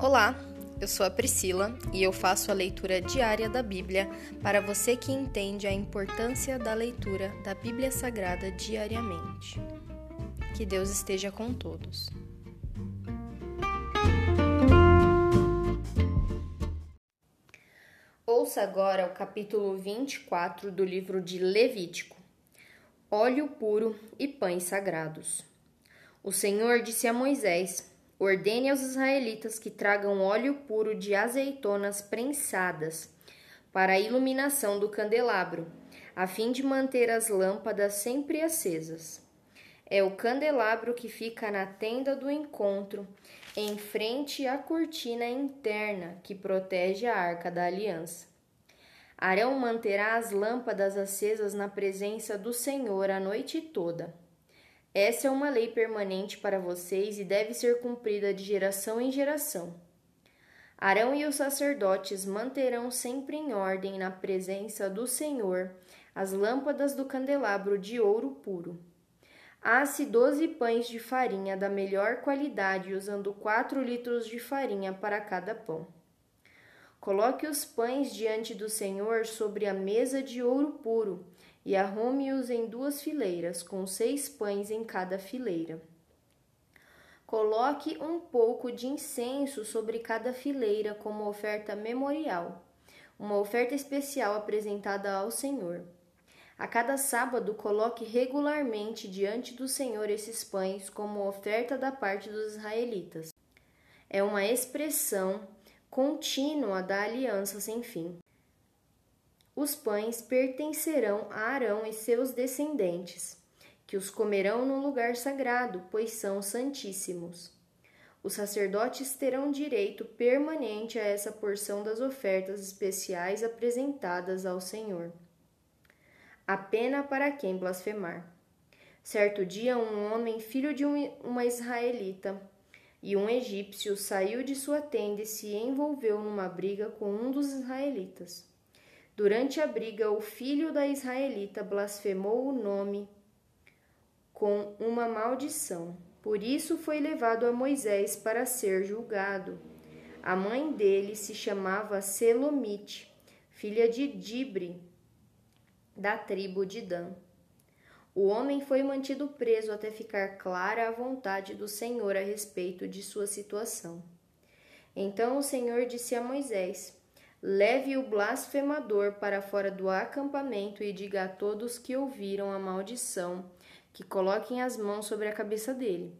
Olá, eu sou a Priscila e eu faço a leitura diária da Bíblia para você que entende a importância da leitura da Bíblia Sagrada diariamente. Que Deus esteja com todos. Ouça agora o capítulo 24 do livro de Levítico: Óleo puro e pães sagrados. O Senhor disse a Moisés: Ordene aos israelitas que tragam óleo puro de azeitonas prensadas para a iluminação do candelabro, a fim de manter as lâmpadas sempre acesas. É o candelabro que fica na tenda do encontro, em frente à cortina interna que protege a arca da aliança. Arão manterá as lâmpadas acesas na presença do Senhor a noite toda. Essa é uma lei permanente para vocês e deve ser cumprida de geração em geração. Arão e os sacerdotes manterão sempre em ordem na presença do Senhor as lâmpadas do candelabro de ouro puro. Asse doze pães de farinha da melhor qualidade, usando quatro litros de farinha para cada pão. Coloque os pães diante do Senhor sobre a mesa de ouro puro e arrume-os em duas fileiras, com seis pães em cada fileira. Coloque um pouco de incenso sobre cada fileira como oferta memorial, uma oferta especial apresentada ao Senhor. A cada sábado, coloque regularmente diante do Senhor esses pães como oferta da parte dos israelitas. É uma expressão contínua da aliança sem fim. Os pães pertencerão a Arão e seus descendentes, que os comerão no lugar sagrado, pois são santíssimos. Os sacerdotes terão direito permanente a essa porção das ofertas especiais apresentadas ao Senhor. A pena para quem blasfemar. Certo dia, um homem, filho de uma israelita, e um egípcio saiu de sua tenda e se envolveu numa briga com um dos israelitas. Durante a briga, o filho da israelita blasfemou o nome com uma maldição. Por isso foi levado a Moisés para ser julgado. A mãe dele se chamava Selomite, filha de Dibre, da tribo de Dan. O homem foi mantido preso até ficar clara a vontade do Senhor a respeito de sua situação. Então o Senhor disse a Moisés: Leve o blasfemador para fora do acampamento e diga a todos que ouviram a maldição que coloquem as mãos sobre a cabeça dele.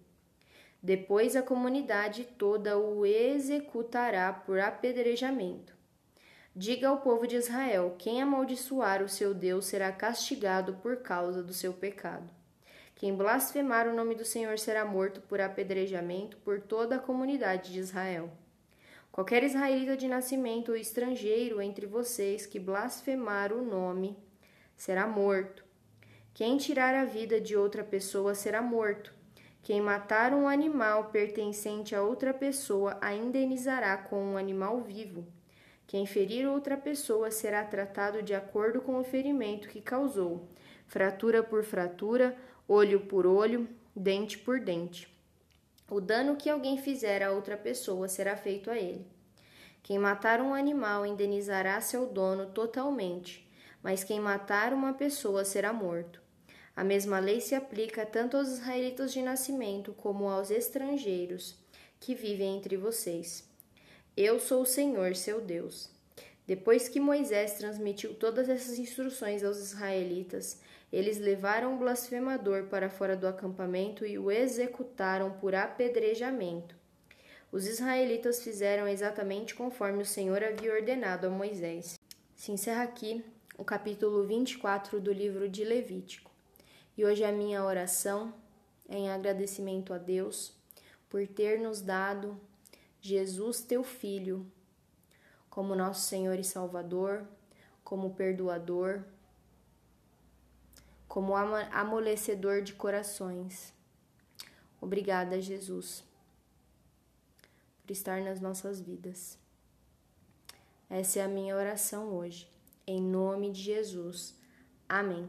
Depois a comunidade toda o executará por apedrejamento. Diga ao povo de Israel: quem amaldiçoar o seu Deus será castigado por causa do seu pecado. Quem blasfemar o nome do Senhor será morto por apedrejamento por toda a comunidade de Israel. Qualquer israelita de nascimento ou estrangeiro entre vocês que blasfemar o nome será morto. Quem tirar a vida de outra pessoa será morto. Quem matar um animal pertencente a outra pessoa a indenizará com um animal vivo. Quem ferir outra pessoa será tratado de acordo com o ferimento que causou, fratura por fratura, olho por olho, dente por dente. O dano que alguém fizer a outra pessoa será feito a ele. Quem matar um animal indenizará seu dono totalmente, mas quem matar uma pessoa será morto. A mesma lei se aplica tanto aos israelitas de nascimento como aos estrangeiros que vivem entre vocês. Eu sou o Senhor, seu Deus. Depois que Moisés transmitiu todas essas instruções aos israelitas, eles levaram o blasfemador para fora do acampamento e o executaram por apedrejamento. Os israelitas fizeram exatamente conforme o Senhor havia ordenado a Moisés. Se encerra aqui o capítulo 24 do livro de Levítico. E hoje a minha oração é em agradecimento a Deus por ter nos dado Jesus, teu Filho, como nosso Senhor e Salvador, como perdoador como amolecedor de corações. Obrigada, Jesus, por estar nas nossas vidas. Essa é a minha oração hoje, em nome de Jesus. Amém.